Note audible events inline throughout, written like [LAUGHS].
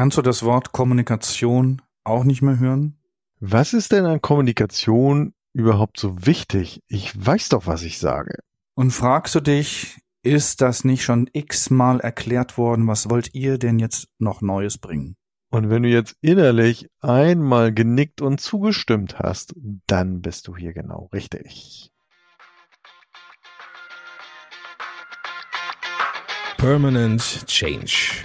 Kannst du das Wort Kommunikation auch nicht mehr hören? Was ist denn an Kommunikation überhaupt so wichtig? Ich weiß doch, was ich sage. Und fragst du dich, ist das nicht schon x-mal erklärt worden? Was wollt ihr denn jetzt noch Neues bringen? Und wenn du jetzt innerlich einmal genickt und zugestimmt hast, dann bist du hier genau richtig. Permanent Change.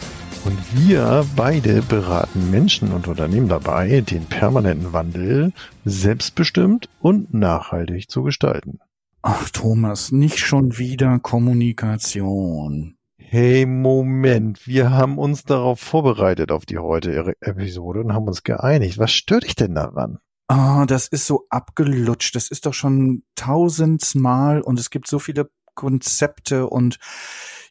Und wir beide beraten Menschen und Unternehmen dabei, den permanenten Wandel selbstbestimmt und nachhaltig zu gestalten. Ach Thomas, nicht schon wieder Kommunikation. Hey, Moment, wir haben uns darauf vorbereitet auf die heutige Episode und haben uns geeinigt. Was stört dich denn daran? Ah, das ist so abgelutscht. Das ist doch schon tausendmal und es gibt so viele Konzepte und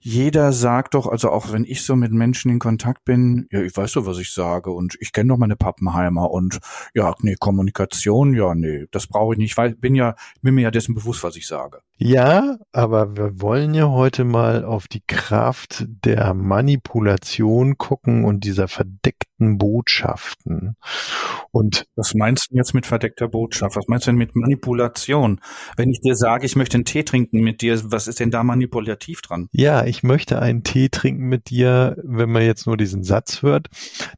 jeder sagt doch, also auch wenn ich so mit Menschen in Kontakt bin, ja, ich weiß doch, was ich sage und ich kenne doch meine Pappenheimer und ja, nee, Kommunikation, ja, nee, das brauche ich nicht, weil bin ja, bin mir ja dessen bewusst, was ich sage. Ja, aber wir wollen ja heute mal auf die Kraft der Manipulation gucken und dieser verdeckten Botschaften. Und was meinst du jetzt mit verdeckter Botschaft? Was meinst du denn mit Manipulation? Wenn ich dir sage, ich möchte einen Tee trinken mit dir, was ist denn da manipulativ dran? Ja, ich möchte einen Tee trinken mit dir, wenn man jetzt nur diesen Satz hört,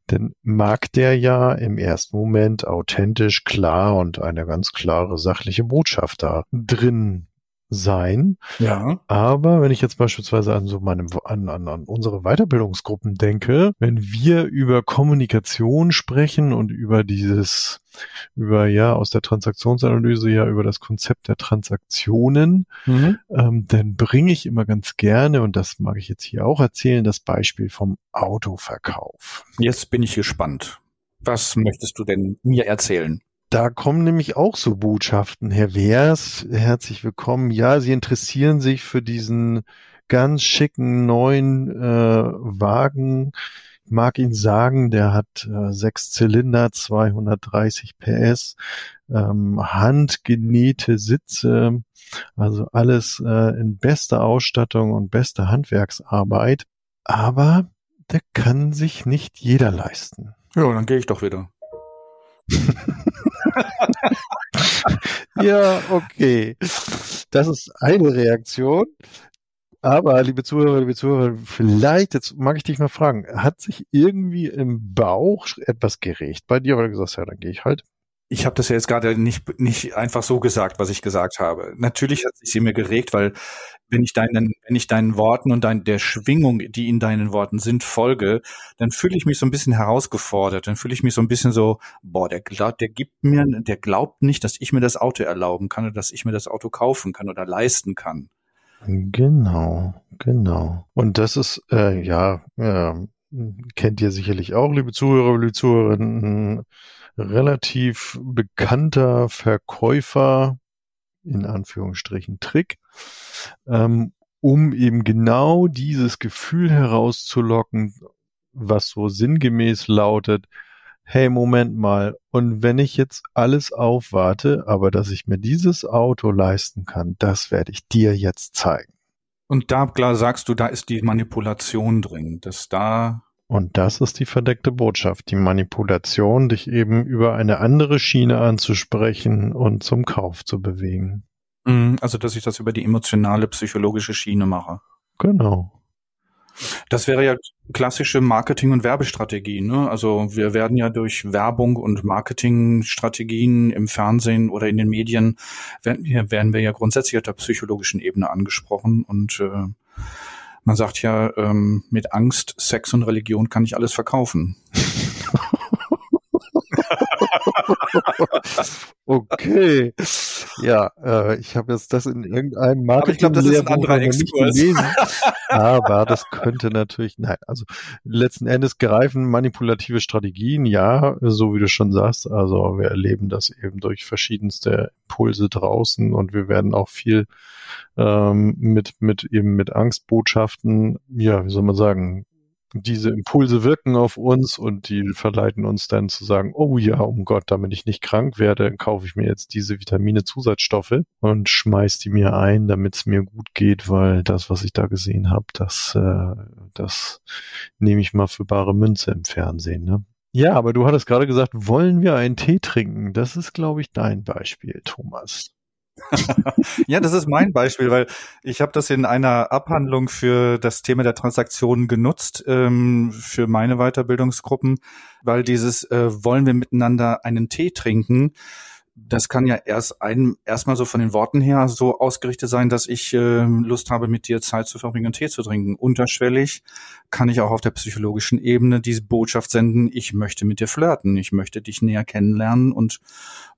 dann mag der ja im ersten Moment authentisch, klar und eine ganz klare sachliche Botschaft da drin sein. Ja. Aber wenn ich jetzt beispielsweise an so meinem, an, an, an unsere Weiterbildungsgruppen denke, wenn wir über Kommunikation sprechen und über dieses, über ja aus der Transaktionsanalyse ja über das Konzept der Transaktionen, mhm. ähm, dann bringe ich immer ganz gerne, und das mag ich jetzt hier auch erzählen, das Beispiel vom Autoverkauf. Jetzt bin ich gespannt. Was möchtest du denn mir erzählen? Da kommen nämlich auch so Botschaften. Herr Wehrs, herzlich willkommen. Ja, Sie interessieren sich für diesen ganz schicken neuen äh, Wagen. Ich mag Ihnen sagen, der hat äh, sechs Zylinder, 230 PS, ähm, handgenähte Sitze, also alles äh, in bester Ausstattung und bester Handwerksarbeit. Aber der kann sich nicht jeder leisten. Ja, dann gehe ich doch wieder. Ja, okay. Das ist eine Reaktion. Aber, liebe Zuhörer, liebe Zuhörer, vielleicht, jetzt mag ich dich mal fragen, hat sich irgendwie im Bauch etwas geregt bei dir, weil du gesagt hast, ja, dann gehe ich halt? Ich habe das ja jetzt gerade nicht, nicht einfach so gesagt, was ich gesagt habe. Natürlich hat sich sie mir geregt, weil wenn ich deinen, wenn ich deinen Worten und dein, der Schwingung, die in deinen Worten sind, folge, dann fühle ich mich so ein bisschen herausgefordert. Dann fühle ich mich so ein bisschen so, boah, der glaubt, der gibt mir, der glaubt nicht, dass ich mir das Auto erlauben kann oder dass ich mir das Auto kaufen kann oder leisten kann. Genau, genau. Und das ist, äh, ja, äh, kennt ihr sicherlich auch, liebe Zuhörer, liebe Zuhörerinnen, relativ bekannter Verkäufer, in Anführungsstrichen Trick, ähm, um eben genau dieses Gefühl herauszulocken, was so sinngemäß lautet, hey, Moment mal, und wenn ich jetzt alles aufwarte, aber dass ich mir dieses Auto leisten kann, das werde ich dir jetzt zeigen. Und da, klar, sagst du, da ist die Manipulation drin, dass da und das ist die verdeckte Botschaft, die Manipulation, dich eben über eine andere Schiene anzusprechen und zum Kauf zu bewegen. Mhm, also, dass ich das über die emotionale, psychologische Schiene mache. Genau. Das wäre ja klassische Marketing- und Werbestrategie. Ne? Also wir werden ja durch Werbung und Marketingstrategien im Fernsehen oder in den Medien, werden, werden wir ja grundsätzlich auf der psychologischen Ebene angesprochen. Und äh, man sagt ja, ähm, mit Angst, Sex und Religion kann ich alles verkaufen. [LAUGHS] okay. Ja, äh, ich habe jetzt das in irgendeinem Marketing Aber ich glaube, das ist ein anderer gelesen. Aber das könnte natürlich, nein, also letzten Endes greifen manipulative Strategien, ja, so wie du schon sagst. Also wir erleben das eben durch verschiedenste Impulse draußen und wir werden auch viel ähm, mit, mit eben mit Angstbotschaften, ja, wie soll man sagen, diese Impulse wirken auf uns und die verleiten uns dann zu sagen, oh ja, um Gott, damit ich nicht krank werde, kaufe ich mir jetzt diese Vitamine Zusatzstoffe und schmeiß die mir ein, damit es mir gut geht, weil das, was ich da gesehen habe, das, äh, das nehme ich mal für bare Münze im Fernsehen. Ne? Ja, aber du hattest gerade gesagt, wollen wir einen Tee trinken? Das ist, glaube ich, dein Beispiel, Thomas. Ja, das ist mein Beispiel, weil ich habe das in einer Abhandlung für das Thema der Transaktionen genutzt, ähm, für meine Weiterbildungsgruppen, weil dieses äh, wollen wir miteinander einen Tee trinken, das kann ja erst ein, erstmal so von den Worten her so ausgerichtet sein, dass ich äh, Lust habe, mit dir Zeit zu verbringen und Tee zu trinken. Unterschwellig kann ich auch auf der psychologischen Ebene diese Botschaft senden, ich möchte mit dir flirten, ich möchte dich näher kennenlernen und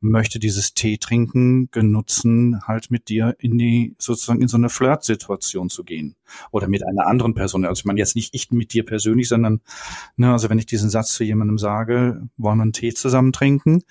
möchte dieses Tee trinken genutzen, halt mit dir in die, sozusagen in so eine Flirtsituation zu gehen. Oder mit einer anderen Person. Also ich meine jetzt nicht ich mit dir persönlich, sondern, ne, also wenn ich diesen Satz zu jemandem sage, wollen wir einen Tee zusammen trinken,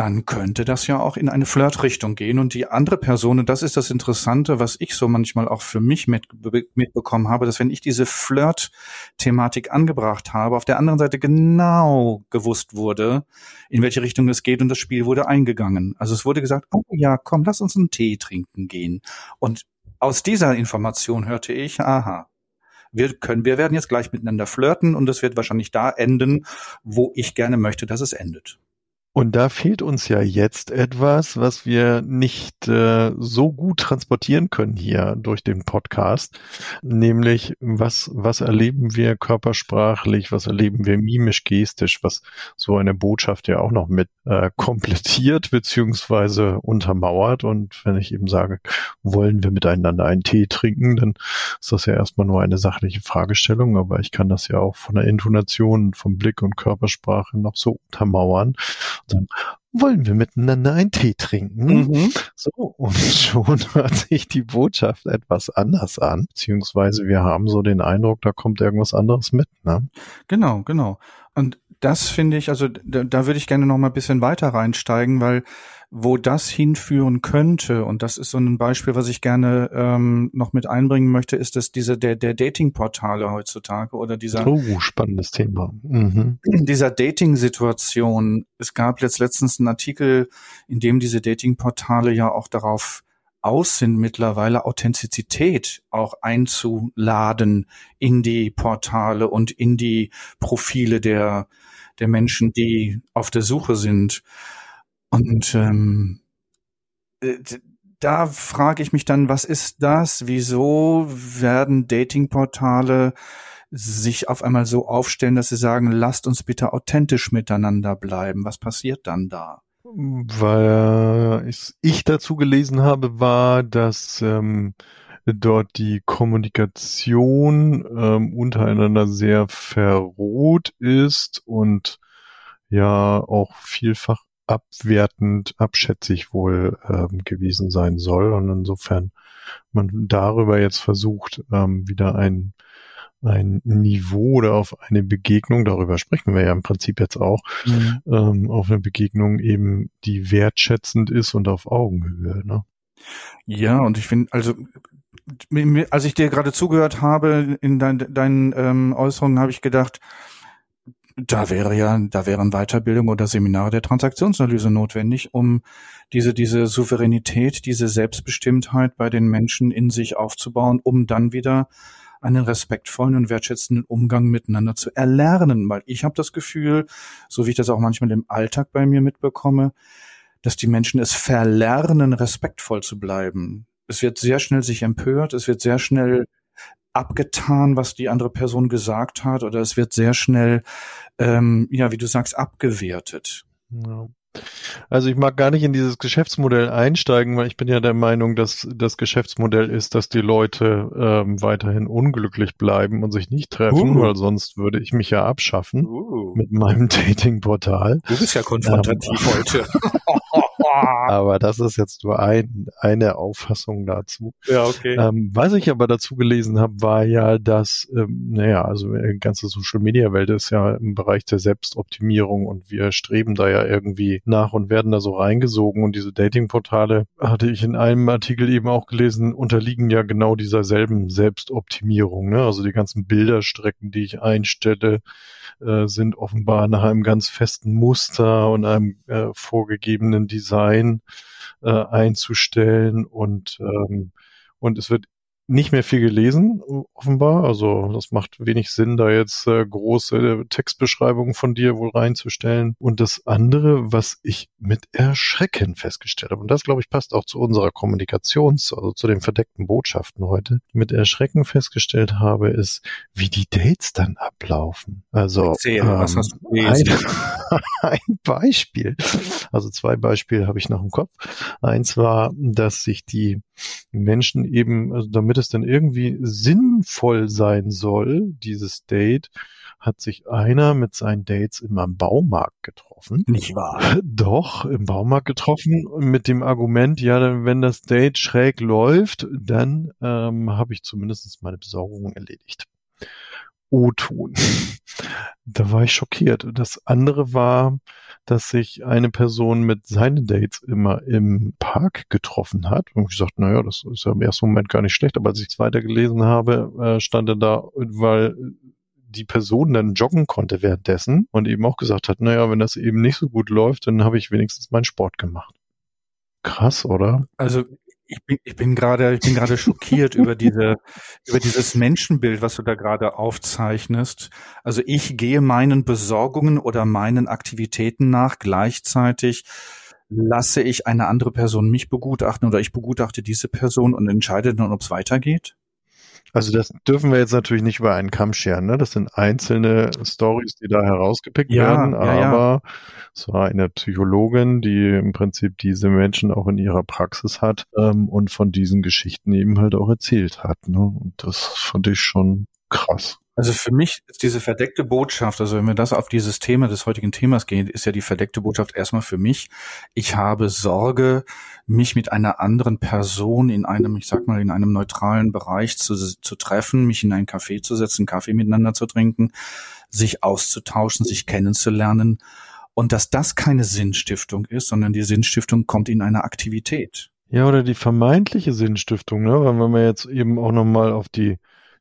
dann könnte das ja auch in eine Flirtrichtung gehen. Und die andere Person, und das ist das Interessante, was ich so manchmal auch für mich mit, mitbekommen habe, dass wenn ich diese Flirt-Thematik angebracht habe, auf der anderen Seite genau gewusst wurde, in welche Richtung es geht und das Spiel wurde eingegangen. Also es wurde gesagt, oh ja, komm, lass uns einen Tee trinken gehen. Und aus dieser Information hörte ich, aha, wir können, wir werden jetzt gleich miteinander flirten und es wird wahrscheinlich da enden, wo ich gerne möchte, dass es endet. Und da fehlt uns ja jetzt etwas, was wir nicht äh, so gut transportieren können hier durch den Podcast, nämlich was, was erleben wir körpersprachlich, was erleben wir mimisch-gestisch, was so eine Botschaft ja auch noch mit äh, komplettiert beziehungsweise untermauert. Und wenn ich eben sage, wollen wir miteinander einen Tee trinken, dann ist das ja erstmal nur eine sachliche Fragestellung, aber ich kann das ja auch von der Intonation, vom Blick und Körpersprache noch so untermauern wollen wir miteinander einen Tee trinken. Mhm. So, und [LAUGHS] schon hört sich die Botschaft etwas anders an, beziehungsweise wir haben so den Eindruck, da kommt irgendwas anderes mit. Ne? Genau, genau. Und das finde ich, also da, da würde ich gerne noch mal ein bisschen weiter reinsteigen, weil wo das hinführen könnte, und das ist so ein Beispiel, was ich gerne ähm, noch mit einbringen möchte, ist dass diese der, der Dating-Portale heutzutage oder dieser oh, spannendes Thema. Mhm. dieser Dating-Situation. Es gab jetzt letztens einen Artikel, in dem diese Dating-Portale ja auch darauf aus sind mittlerweile Authentizität auch einzuladen in die Portale und in die Profile der der Menschen, die auf der Suche sind. Und ähm, äh, da frage ich mich dann, was ist das? Wieso werden Datingportale sich auf einmal so aufstellen, dass sie sagen, lasst uns bitte authentisch miteinander bleiben? Was passiert dann da? Weil ich, dazu gelesen habe, war, dass ähm, dort die Kommunikation ähm, untereinander sehr verroht ist und ja auch vielfach abwertend, abschätzig wohl ähm, gewesen sein soll. Und insofern man darüber jetzt versucht, ähm, wieder ein, ein Niveau oder auf eine Begegnung, darüber sprechen wir ja im Prinzip jetzt auch, mhm. ähm, auf eine Begegnung eben, die wertschätzend ist und auf Augenhöhe. Ne? Ja, und ich finde, also als ich dir gerade zugehört habe in dein, deinen ähm, Äußerungen, habe ich gedacht, da wäre ja, da wären Weiterbildung oder Seminare der Transaktionsanalyse notwendig, um diese, diese Souveränität, diese Selbstbestimmtheit bei den Menschen in sich aufzubauen, um dann wieder einen respektvollen und wertschätzenden Umgang miteinander zu erlernen. Weil ich habe das Gefühl, so wie ich das auch manchmal im Alltag bei mir mitbekomme, dass die Menschen es verlernen, respektvoll zu bleiben. Es wird sehr schnell sich empört, es wird sehr schnell abgetan, was die andere Person gesagt hat, oder es wird sehr schnell, ähm, ja, wie du sagst, abgewertet. Ja. Also ich mag gar nicht in dieses Geschäftsmodell einsteigen, weil ich bin ja der Meinung, dass das Geschäftsmodell ist, dass die Leute ähm, weiterhin unglücklich bleiben und sich nicht treffen, uh. weil sonst würde ich mich ja abschaffen uh. mit meinem [LAUGHS] Datingportal. Du bist ja konfrontativ ähm, heute. [LAUGHS] aber das ist jetzt nur ein, eine Auffassung dazu. Ja, okay. Ähm, was ich aber dazu gelesen habe, war ja, dass, ähm, naja, also die ganze Social Media Welt ist ja im Bereich der Selbstoptimierung und wir streben da ja irgendwie nach und werden da so reingesogen und diese Datingportale hatte ich in einem Artikel eben auch gelesen, unterliegen ja genau dieser selben Selbstoptimierung. Ne? Also die ganzen Bilderstrecken, die ich einstelle, äh, sind offenbar nach einem ganz festen Muster und einem äh, vorgegebenen Design äh, einzustellen und ähm, und es wird nicht mehr viel gelesen, offenbar. Also das macht wenig Sinn, da jetzt äh, große Textbeschreibungen von dir wohl reinzustellen. Und das andere, was ich mit Erschrecken festgestellt habe, und das glaube ich passt auch zu unserer Kommunikations-, also zu den verdeckten Botschaften heute, mit Erschrecken festgestellt habe, ist, wie die Dates dann ablaufen. Also Erzähl, ähm, ein, [LAUGHS] ein Beispiel. Also zwei Beispiele habe ich noch im Kopf. Eins war, dass sich die Menschen eben, also damit es dann irgendwie sinnvoll sein soll, dieses Date, hat sich einer mit seinen Dates immer im Baumarkt getroffen. Nicht wahr? [LAUGHS] Doch, im Baumarkt getroffen mit dem Argument, ja, wenn das Date schräg läuft, dann ähm, habe ich zumindest meine Besorgung erledigt. O-Ton. da war ich schockiert. Das andere war, dass sich eine Person mit seinen Dates immer im Park getroffen hat. Und ich gesagt, naja, das ist ja im ersten Moment gar nicht schlecht, aber als ich es weitergelesen habe, äh, stand er da, weil die Person dann joggen konnte währenddessen und eben auch gesagt hat, naja, wenn das eben nicht so gut läuft, dann habe ich wenigstens meinen Sport gemacht. Krass, oder? Also ich bin, ich bin gerade, ich bin gerade schockiert über diese, über dieses Menschenbild, was du da gerade aufzeichnest. Also ich gehe meinen Besorgungen oder meinen Aktivitäten nach. Gleichzeitig lasse ich eine andere Person mich begutachten oder ich begutachte diese Person und entscheide dann, ob es weitergeht. Also das dürfen wir jetzt natürlich nicht über einen Kamm scheren. Ne? Das sind einzelne Stories, die da herausgepickt ja, werden, ja, aber ja. es war eine Psychologin, die im Prinzip diese Menschen auch in ihrer Praxis hat ähm, und von diesen Geschichten eben halt auch erzählt hat. Ne? Und das fand ich schon krass. Also für mich ist diese verdeckte Botschaft, also wenn wir das auf dieses Thema des heutigen Themas gehen, ist ja die verdeckte Botschaft erstmal für mich, ich habe Sorge, mich mit einer anderen Person in einem, ich sag mal, in einem neutralen Bereich zu, zu treffen, mich in einen Café zu setzen, Kaffee miteinander zu trinken, sich auszutauschen, sich kennenzulernen. Und dass das keine Sinnstiftung ist, sondern die Sinnstiftung kommt in einer Aktivität. Ja, oder die vermeintliche Sinnstiftung, ne? Wenn wir jetzt eben auch nochmal auf die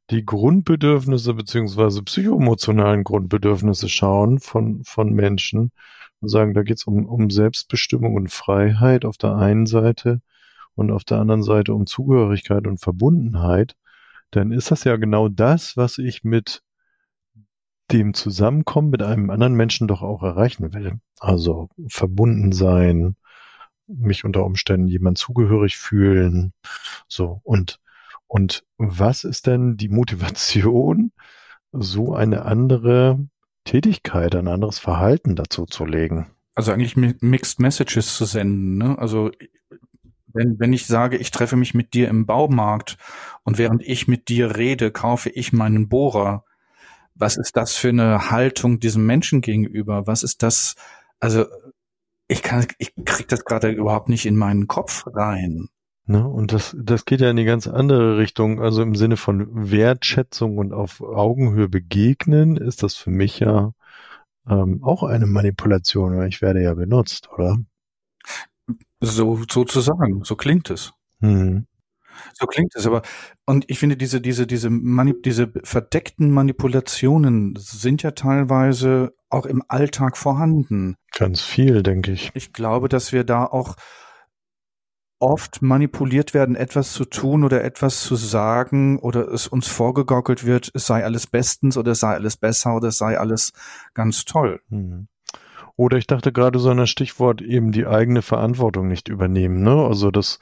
die Grundbedürfnisse beziehungsweise psychoemotionalen Grundbedürfnisse schauen von, von Menschen und sagen, da geht es um, um Selbstbestimmung und Freiheit auf der einen Seite und auf der anderen Seite um Zugehörigkeit und Verbundenheit, dann ist das ja genau das, was ich mit dem Zusammenkommen mit einem anderen Menschen doch auch erreichen will. Also verbunden sein, mich unter Umständen jemand zugehörig fühlen, so und und was ist denn die Motivation, so eine andere Tätigkeit, ein anderes Verhalten dazu zu legen? Also eigentlich Mixed Messages zu senden. Ne? Also wenn, wenn ich sage, ich treffe mich mit dir im Baumarkt und während ich mit dir rede, kaufe ich meinen Bohrer, was ist das für eine Haltung diesem Menschen gegenüber? Was ist das? Also ich kann, ich krieg das gerade überhaupt nicht in meinen Kopf rein. Ne? Und das, das geht ja in die ganz andere Richtung. Also im Sinne von Wertschätzung und auf Augenhöhe begegnen, ist das für mich ja ähm, auch eine Manipulation, weil ich werde ja benutzt, oder? So sozusagen, so klingt es. Hm. So klingt es, aber und ich finde diese diese diese Manip diese verdeckten Manipulationen sind ja teilweise auch im Alltag vorhanden. Ganz viel, denke ich. Ich glaube, dass wir da auch oft manipuliert werden, etwas zu tun oder etwas zu sagen oder es uns vorgegaukelt wird, es sei alles bestens oder es sei alles besser oder es sei alles ganz toll. Mhm. Oder ich dachte gerade so an Stichwort eben die eigene Verantwortung nicht übernehmen, ne? Also das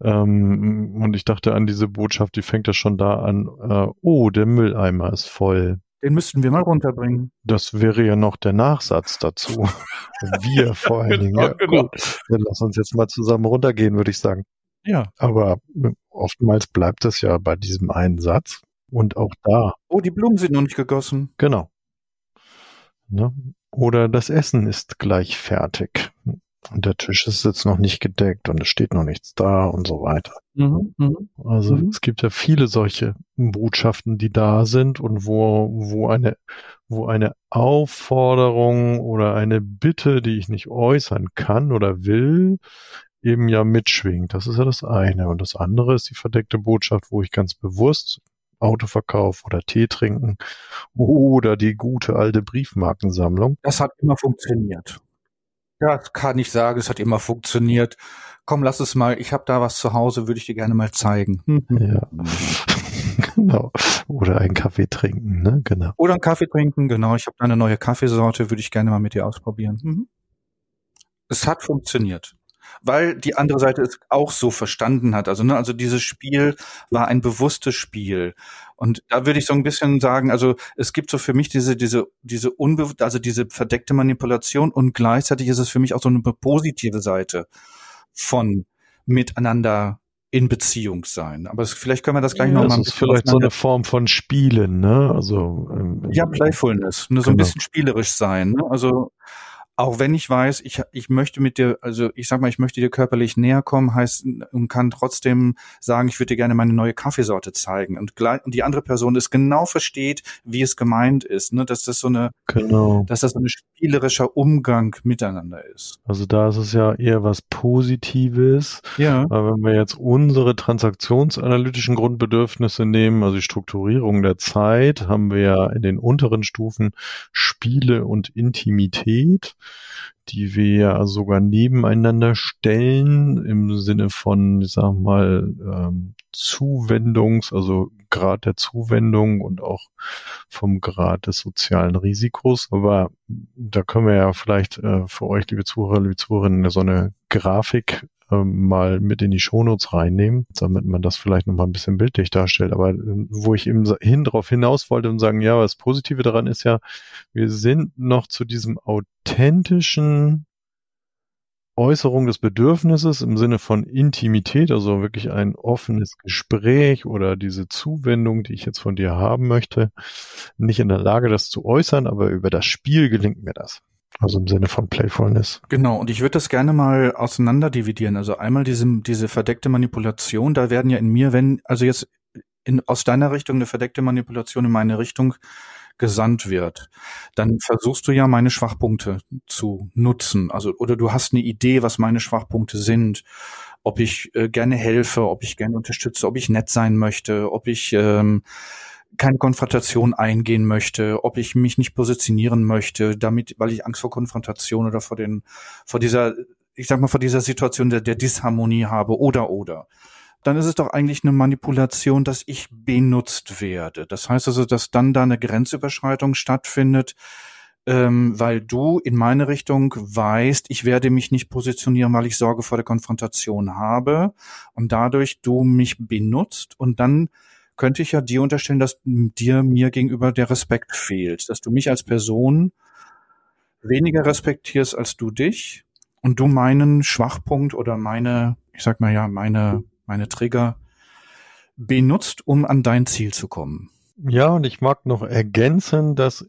ähm, und ich dachte an diese Botschaft, die fängt ja schon da an, äh, oh, der Mülleimer ist voll. Den müssten wir mal runterbringen. Das wäre ja noch der Nachsatz dazu. [LAUGHS] wir vor allen Dingen. Ja, genau. Gut. Dann lass uns jetzt mal zusammen runtergehen, würde ich sagen. Ja. Aber äh, oftmals bleibt es ja bei diesem einen Satz. Und auch da. Oh, die Blumen sind noch nicht gegossen. Genau. Ne? Oder das Essen ist gleich fertig. Und der Tisch ist jetzt noch nicht gedeckt und es steht noch nichts da und so weiter. Mhm, mh. Also mhm. es gibt ja viele solche Botschaften, die da sind und wo, wo eine, wo eine Aufforderung oder eine Bitte, die ich nicht äußern kann oder will, eben ja mitschwingt. Das ist ja das eine. Und das andere ist die verdeckte Botschaft, wo ich ganz bewusst Autoverkauf oder Tee trinken oder die gute alte Briefmarkensammlung. Das hat immer funktioniert. Ja, das kann ich sagen, es hat immer funktioniert. Komm, lass es mal, ich habe da was zu Hause, würde ich dir gerne mal zeigen. Ja. [LAUGHS] genau. Oder einen Kaffee trinken, ne? Genau. Oder einen Kaffee trinken, genau. Ich habe eine neue Kaffeesorte, würde ich gerne mal mit dir ausprobieren. Mhm. Es hat funktioniert weil die andere Seite es auch so verstanden hat. Also, ne, also dieses Spiel war ein bewusstes Spiel. Und da würde ich so ein bisschen sagen, also es gibt so für mich diese, diese, diese unbe also diese verdeckte Manipulation und gleichzeitig ist es für mich auch so eine positive Seite von miteinander in Beziehung sein. Aber es, vielleicht können wir das gleich ja, nochmal. Das ist vielleicht so eine Form von Spielen, ne? Also ähm, ja, Playfulness, ne? so genau. ein bisschen spielerisch sein. Ne? Also auch wenn ich weiß, ich, ich möchte mit dir, also ich sag mal, ich möchte dir körperlich näher kommen, heißt und kann trotzdem sagen, ich würde dir gerne meine neue Kaffeesorte zeigen. Und, gleich, und die andere Person es genau versteht, wie es gemeint ist, ne? dass das so eine, genau. dass das so ein spielerischer Umgang miteinander ist. Also da ist es ja eher was Positives. Ja. Aber wenn wir jetzt unsere transaktionsanalytischen Grundbedürfnisse nehmen, also die Strukturierung der Zeit, haben wir ja in den unteren Stufen Spiele und Intimität die wir sogar nebeneinander stellen im Sinne von, ich sag mal, ähm, Zuwendungs, also Grad der Zuwendung und auch vom Grad des sozialen Risikos. Aber da können wir ja vielleicht äh, für euch, liebe Zuhörer, liebe Zuhörerinnen, so eine Grafik ähm, mal mit in die Shownotes reinnehmen, damit man das vielleicht noch mal ein bisschen bildlich darstellt. Aber äh, wo ich eben hin drauf hinaus wollte und sagen, ja, das Positive daran ist ja, wir sind noch zu diesem authentischen Äußerung des Bedürfnisses im Sinne von Intimität, also wirklich ein offenes Gespräch oder diese Zuwendung, die ich jetzt von dir haben möchte, nicht in der Lage, das zu äußern, aber über das Spiel gelingt mir das. Also im Sinne von Playfulness. Genau, und ich würde das gerne mal auseinander dividieren. Also einmal diese, diese verdeckte Manipulation, da werden ja in mir, wenn, also jetzt in, aus deiner Richtung eine verdeckte Manipulation in meine Richtung gesandt wird, dann versuchst du ja meine Schwachpunkte zu nutzen. Also, oder du hast eine Idee, was meine Schwachpunkte sind, ob ich äh, gerne helfe, ob ich gerne unterstütze, ob ich nett sein möchte, ob ich ähm, keine Konfrontation eingehen möchte, ob ich mich nicht positionieren möchte, damit, weil ich Angst vor Konfrontation oder vor den, vor dieser, ich sag mal, vor dieser Situation der, der Disharmonie habe oder oder dann ist es doch eigentlich eine Manipulation, dass ich benutzt werde. Das heißt also, dass dann da eine Grenzüberschreitung stattfindet, ähm, weil du in meine Richtung weißt, ich werde mich nicht positionieren, weil ich Sorge vor der Konfrontation habe und dadurch du mich benutzt und dann könnte ich ja dir unterstellen, dass dir mir gegenüber der Respekt fehlt, dass du mich als Person weniger respektierst als du dich und du meinen Schwachpunkt oder meine, ich sag mal ja, meine meine Trigger benutzt, um an dein Ziel zu kommen. Ja, und ich mag noch ergänzen, dass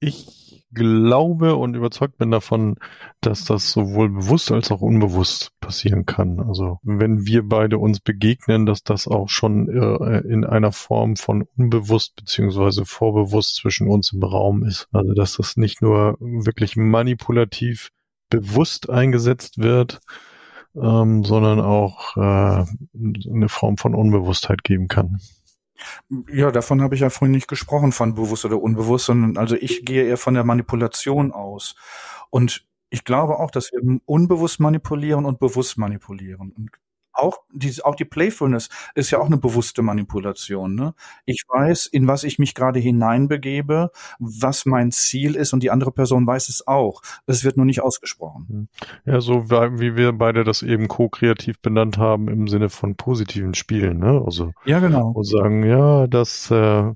ich glaube und überzeugt bin davon, dass das sowohl bewusst als auch unbewusst passieren kann. Also wenn wir beide uns begegnen, dass das auch schon äh, in einer Form von unbewusst beziehungsweise vorbewusst zwischen uns im Raum ist. Also dass das nicht nur wirklich manipulativ bewusst eingesetzt wird, ähm, sondern auch äh, eine Form von Unbewusstheit geben kann. Ja, davon habe ich ja vorhin nicht gesprochen, von bewusst oder unbewusst, sondern also ich gehe eher von der Manipulation aus. Und ich glaube auch, dass wir unbewusst manipulieren und bewusst manipulieren. Und auch die, auch die Playfulness ist ja auch eine bewusste Manipulation. Ne? Ich weiß, in was ich mich gerade hineinbegebe, was mein Ziel ist und die andere Person weiß es auch. Es wird nur nicht ausgesprochen. Hm. Ja, so wie wir beide das eben co-kreativ benannt haben im Sinne von positiven Spielen. Ne? Also ja, genau. Und sagen, ja, das äh,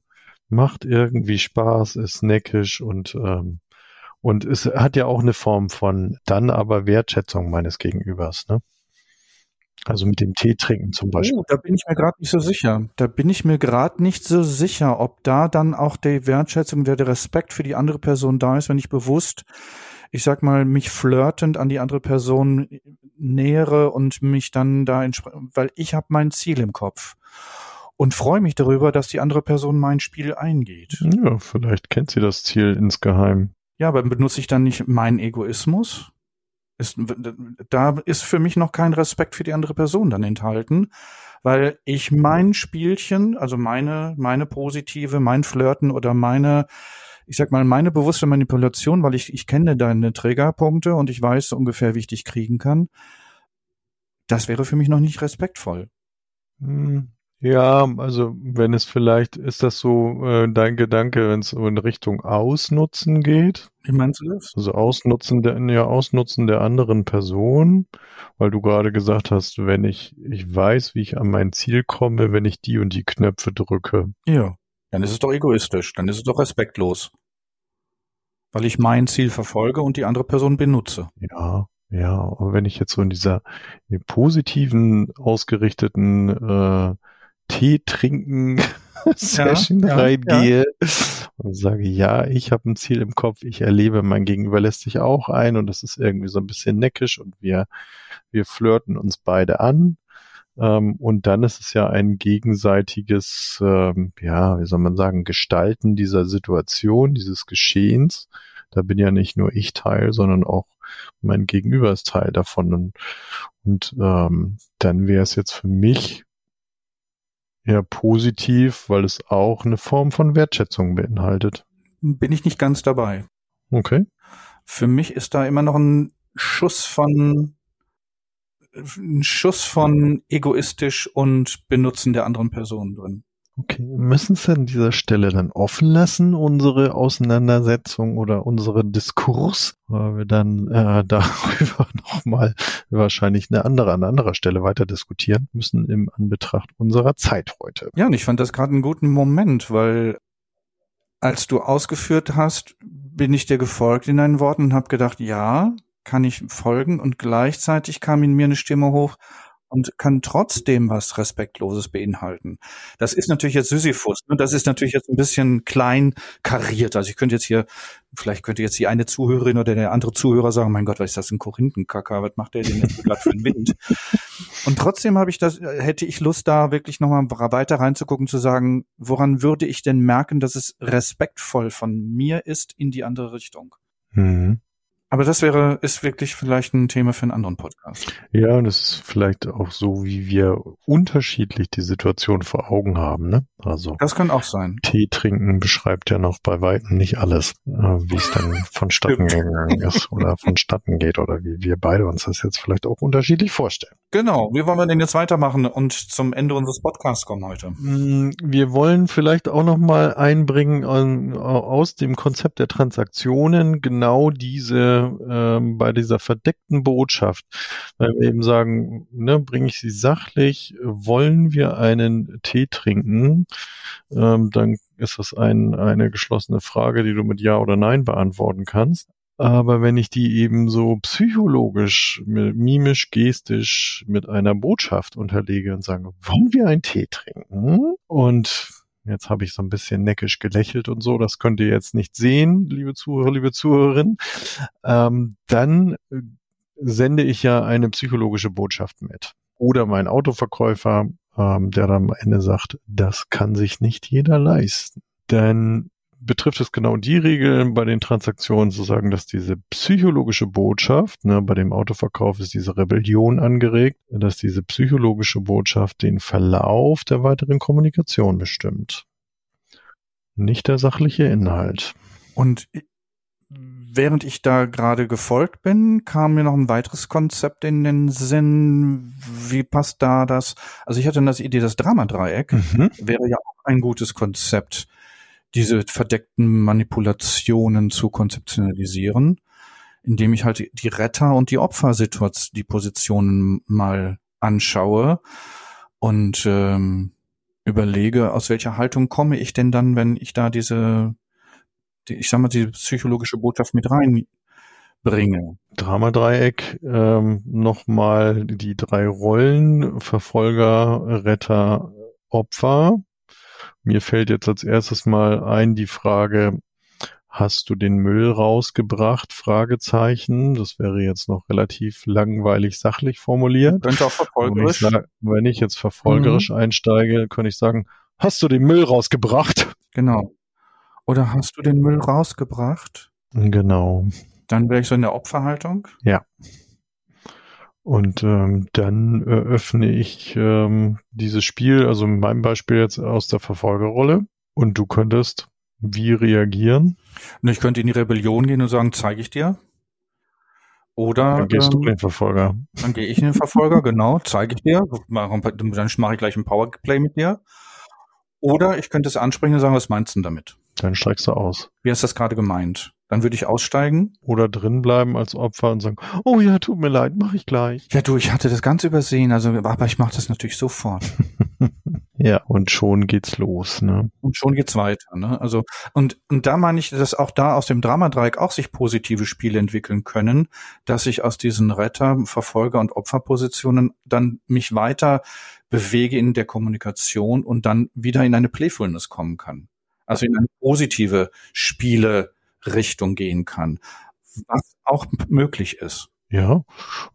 macht irgendwie Spaß, ist neckisch und ähm, und es hat ja auch eine Form von dann aber Wertschätzung meines Gegenübers, ne? Also mit dem Tee trinken zum Beispiel. Oh, da bin ich mir gerade nicht so sicher. Da bin ich mir gerade nicht so sicher, ob da dann auch die Wertschätzung, der, der Respekt für die andere Person da ist, wenn ich bewusst, ich sag mal, mich flirtend an die andere Person nähere und mich dann da, weil ich habe mein Ziel im Kopf und freue mich darüber, dass die andere Person mein Spiel eingeht. Ja, vielleicht kennt sie das Ziel insgeheim. Ja, aber benutze ich dann nicht meinen Egoismus? Ist, da ist für mich noch kein Respekt für die andere Person dann enthalten, weil ich mein Spielchen, also meine, meine positive, mein Flirten oder meine, ich sag mal, meine bewusste Manipulation, weil ich, ich kenne deine Triggerpunkte und ich weiß ungefähr, wie ich dich kriegen kann, das wäre für mich noch nicht respektvoll. Hm, ja, also wenn es vielleicht, ist das so äh, dein Gedanke, wenn es in Richtung Ausnutzen geht? Wie meinst du das? Also Ausnutzen der, ja, Ausnutzen der anderen Person, weil du gerade gesagt hast, wenn ich, ich weiß, wie ich an mein Ziel komme, wenn ich die und die Knöpfe drücke. Ja, dann ist es doch egoistisch, dann ist es doch respektlos. Weil ich mein Ziel verfolge und die andere Person benutze. Ja, ja, aber wenn ich jetzt so in dieser positiven, ausgerichteten äh, Tee trinken [LAUGHS] Session ja, reingehe ja. und sage, ja, ich habe ein Ziel im Kopf, ich erlebe, mein Gegenüber lässt sich auch ein und das ist irgendwie so ein bisschen neckisch und wir, wir flirten uns beide an. Ähm, und dann ist es ja ein gegenseitiges, ähm, ja, wie soll man sagen, Gestalten dieser Situation, dieses Geschehens. Da bin ja nicht nur ich Teil, sondern auch mein Gegenüber ist Teil davon. Und, und ähm, dann wäre es jetzt für mich eher positiv, weil es auch eine Form von Wertschätzung beinhaltet. Bin ich nicht ganz dabei. Okay. Für mich ist da immer noch ein Schuss von ein Schuss von egoistisch und Benutzen der anderen Person drin. Okay, müssen es an dieser Stelle dann offen lassen, unsere Auseinandersetzung oder unsere Diskurs, weil wir dann äh, [LAUGHS] darüber nochmal wahrscheinlich eine andere, an anderer Stelle weiter diskutieren müssen im Anbetracht unserer Zeit heute. Ja, und ich fand das gerade einen guten Moment, weil als du ausgeführt hast, bin ich dir gefolgt in deinen Worten und habe gedacht, ja, kann ich folgen und gleichzeitig kam in mir eine Stimme hoch, und kann trotzdem was Respektloses beinhalten. Das ist natürlich jetzt Sisyphus. Ne? Das ist natürlich jetzt ein bisschen klein kariert. Also ich könnte jetzt hier, vielleicht könnte jetzt die eine Zuhörerin oder der andere Zuhörer sagen, mein Gott, was ist das ein Korinthenkacker? Was macht der denn jetzt gerade für den Wind? Und trotzdem habe ich das, hätte ich Lust, da wirklich nochmal weiter reinzugucken, zu sagen, woran würde ich denn merken, dass es respektvoll von mir ist in die andere Richtung? Mhm. Aber das wäre, ist wirklich vielleicht ein Thema für einen anderen Podcast. Ja, und es ist vielleicht auch so, wie wir unterschiedlich die Situation vor Augen haben, ne? Also. Das kann auch sein. Tee trinken beschreibt ja noch bei weitem nicht alles, äh, wie es dann vonstatten gegangen ist oder vonstatten geht oder wie wir beide uns das jetzt vielleicht auch unterschiedlich vorstellen. Genau. Wie wollen wir denn jetzt weitermachen und zum Ende unseres Podcasts kommen heute? Mm, wir wollen vielleicht auch noch mal einbringen aus dem Konzept der Transaktionen genau diese ähm, bei dieser verdeckten Botschaft, weil wir eben sagen, ne, bringe ich sie sachlich, wollen wir einen Tee trinken, ähm, dann ist das ein, eine geschlossene Frage, die du mit Ja oder Nein beantworten kannst. Aber wenn ich die eben so psychologisch, mimisch, gestisch mit einer Botschaft unterlege und sage, wollen wir einen Tee trinken? Und Jetzt habe ich so ein bisschen neckisch gelächelt und so. Das könnt ihr jetzt nicht sehen, liebe Zuhörer, liebe Zuhörerinnen. Ähm, dann äh, sende ich ja eine psychologische Botschaft mit. Oder mein Autoverkäufer, ähm, der dann am Ende sagt, das kann sich nicht jeder leisten. Dann betrifft es genau die Regeln bei den Transaktionen zu sagen, dass diese psychologische Botschaft, ne, bei dem Autoverkauf ist diese Rebellion angeregt, dass diese psychologische Botschaft den Verlauf der weiteren Kommunikation bestimmt. Nicht der sachliche Inhalt. Und während ich da gerade gefolgt bin, kam mir noch ein weiteres Konzept in den Sinn. Wie passt da das? Also ich hatte das Idee, das Dramadreieck mhm. wäre ja auch ein gutes Konzept diese verdeckten Manipulationen zu konzeptionalisieren, indem ich halt die Retter- und die Opfersituation, die Positionen mal anschaue und ähm, überlege, aus welcher Haltung komme ich denn dann, wenn ich da diese, die, ich sag mal, diese psychologische Botschaft mit reinbringe. Dramadreieck, ähm, nochmal die drei Rollen, Verfolger, Retter, Opfer. Mir fällt jetzt als erstes mal ein die Frage, hast du den Müll rausgebracht? Fragezeichen. Das wäre jetzt noch relativ langweilig sachlich formuliert. Könnte auch verfolgerisch. Wenn ich, wenn ich jetzt verfolgerisch mhm. einsteige, könnte ich sagen, hast du den Müll rausgebracht? Genau. Oder hast du den Müll rausgebracht? Genau. Dann wäre ich so in der Opferhaltung. Ja. Und ähm, dann äh, öffne ich ähm, dieses Spiel, also in meinem Beispiel jetzt aus der Verfolgerrolle. Und du könntest wie reagieren? Und ich könnte in die Rebellion gehen und sagen, zeige ich dir. Oder dann gehst ähm, du in den Verfolger. Dann gehe ich in den Verfolger, genau, zeige ich dir. Dann mache ich gleich ein Powerplay mit dir. Oder ich könnte es ansprechen und sagen, was meinst du denn damit? Dann steigst du aus. Wie hast du das gerade gemeint? Dann würde ich aussteigen. Oder drin bleiben als Opfer und sagen, oh ja, tut mir leid, mache ich gleich. Ja, du, ich hatte das ganz übersehen, also aber ich mache das natürlich sofort. [LAUGHS] ja, und schon geht's los, ne? Und schon geht's weiter, ne? Also und und da meine ich, dass auch da aus dem Dramadreieck auch sich positive Spiele entwickeln können, dass ich aus diesen Retter, Verfolger und Opferpositionen dann mich weiter bewege in der Kommunikation und dann wieder in eine Playfulness kommen kann. Also in eine positive Spiele Richtung gehen kann, was auch möglich ist. Ja,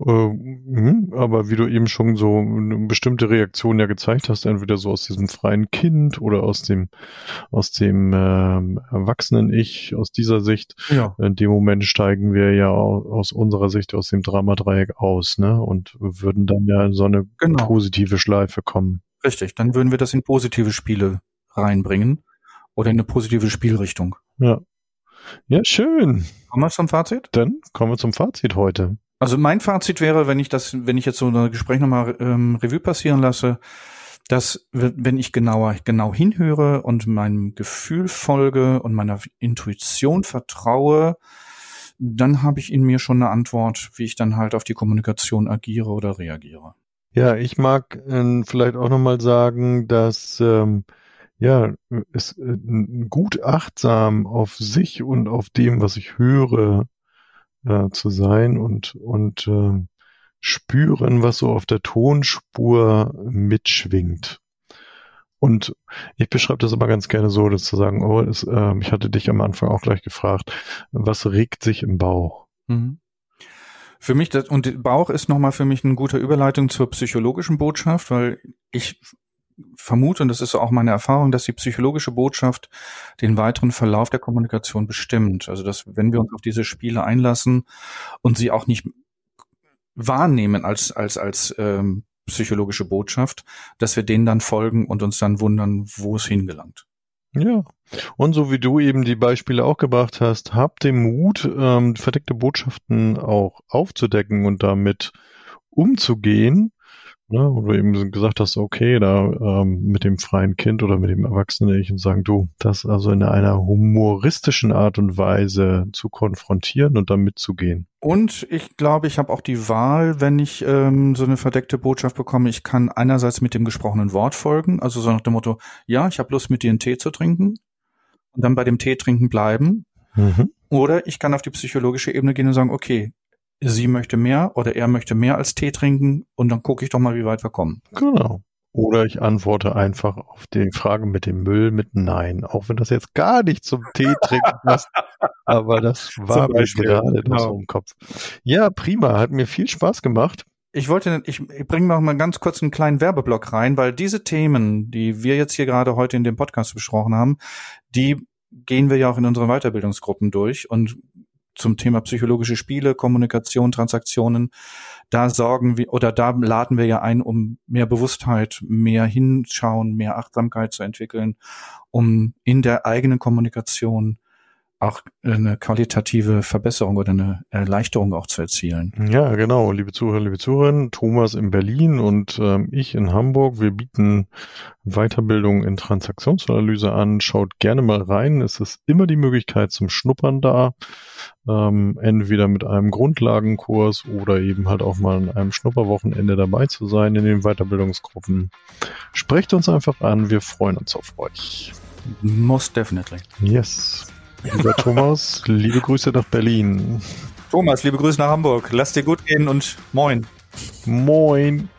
äh, aber wie du eben schon so eine bestimmte Reaktion ja gezeigt hast, entweder so aus diesem freien Kind oder aus dem aus dem äh, erwachsenen Ich, aus dieser Sicht. Ja. In dem Moment steigen wir ja aus unserer Sicht aus dem Dramadreieck aus, ne, und würden dann ja in so eine genau. positive Schleife kommen. Richtig, dann würden wir das in positive Spiele reinbringen oder in eine positive Spielrichtung. Ja. Ja, schön. Kommen wir zum Fazit? Dann kommen wir zum Fazit heute. Also mein Fazit wäre, wenn ich das, wenn ich jetzt so ein Gespräch nochmal ähm, Revue passieren lasse, dass wenn ich genauer genau hinhöre und meinem Gefühl folge und meiner Intuition vertraue, dann habe ich in mir schon eine Antwort, wie ich dann halt auf die Kommunikation agiere oder reagiere. Ja, ich mag äh, vielleicht auch nochmal sagen, dass ähm, ja, es äh, gut achtsam auf sich und auf dem, was ich höre, äh, zu sein und und äh, spüren, was so auf der Tonspur mitschwingt. Und ich beschreibe das immer ganz gerne so, dass zu sagen, oh, es, äh, ich hatte dich am Anfang auch gleich gefragt, was regt sich im Bauch? Mhm. Für mich, das, und Bauch ist nochmal für mich eine gute Überleitung zur psychologischen Botschaft, weil ich vermute, und das ist auch meine Erfahrung, dass die psychologische Botschaft den weiteren Verlauf der Kommunikation bestimmt. Also dass, wenn wir uns auf diese Spiele einlassen und sie auch nicht wahrnehmen als, als, als ähm, psychologische Botschaft, dass wir denen dann folgen und uns dann wundern, wo es hingelangt. Ja, und so wie du eben die Beispiele auch gebracht hast, habt den Mut, ähm, verdeckte Botschaften auch aufzudecken und damit umzugehen ne, wo du eben gesagt hast, okay, da ähm, mit dem freien Kind oder mit dem Erwachsenen Ich und sagen, du, das also in einer humoristischen Art und Weise zu konfrontieren und damit zu gehen. Und ich glaube, ich habe auch die Wahl, wenn ich ähm, so eine verdeckte Botschaft bekomme, ich kann einerseits mit dem gesprochenen Wort folgen, also so nach dem Motto, ja, ich habe Lust mit dir einen Tee zu trinken und dann bei dem Tee trinken bleiben. Mhm. Oder ich kann auf die psychologische Ebene gehen und sagen, okay, sie möchte mehr oder er möchte mehr als Tee trinken und dann gucke ich doch mal, wie weit wir kommen. Genau. Oder ich antworte einfach auf die Frage mit dem Müll mit Nein, auch wenn das jetzt gar nicht zum Tee trinken passt. [LAUGHS] aber das war mir gerade genau. so im Kopf. Ja, prima, hat mir viel Spaß gemacht. Ich wollte, ich, ich bringe noch mal ganz kurz einen kleinen Werbeblock rein, weil diese Themen, die wir jetzt hier gerade heute in dem Podcast besprochen haben, die gehen wir ja auch in unseren Weiterbildungsgruppen durch und zum Thema psychologische Spiele, Kommunikation, Transaktionen. Da sorgen wir oder da laden wir ja ein, um mehr Bewusstheit, mehr Hinschauen, mehr Achtsamkeit zu entwickeln, um in der eigenen Kommunikation auch eine qualitative Verbesserung oder eine Erleichterung auch zu erzielen. Ja, genau, liebe Zuhörer, liebe Zuhörerinnen, Thomas in Berlin und ähm, ich in Hamburg. Wir bieten Weiterbildung in Transaktionsanalyse an. Schaut gerne mal rein. Es ist immer die Möglichkeit zum Schnuppern da. Ähm, entweder mit einem Grundlagenkurs oder eben halt auch mal an einem Schnupperwochenende dabei zu sein in den Weiterbildungsgruppen. Sprecht uns einfach an, wir freuen uns auf euch. Most definitely. Yes. Lieber Thomas, liebe Grüße nach Berlin. Thomas, liebe Grüße nach Hamburg. Lass dir gut gehen und moin. Moin.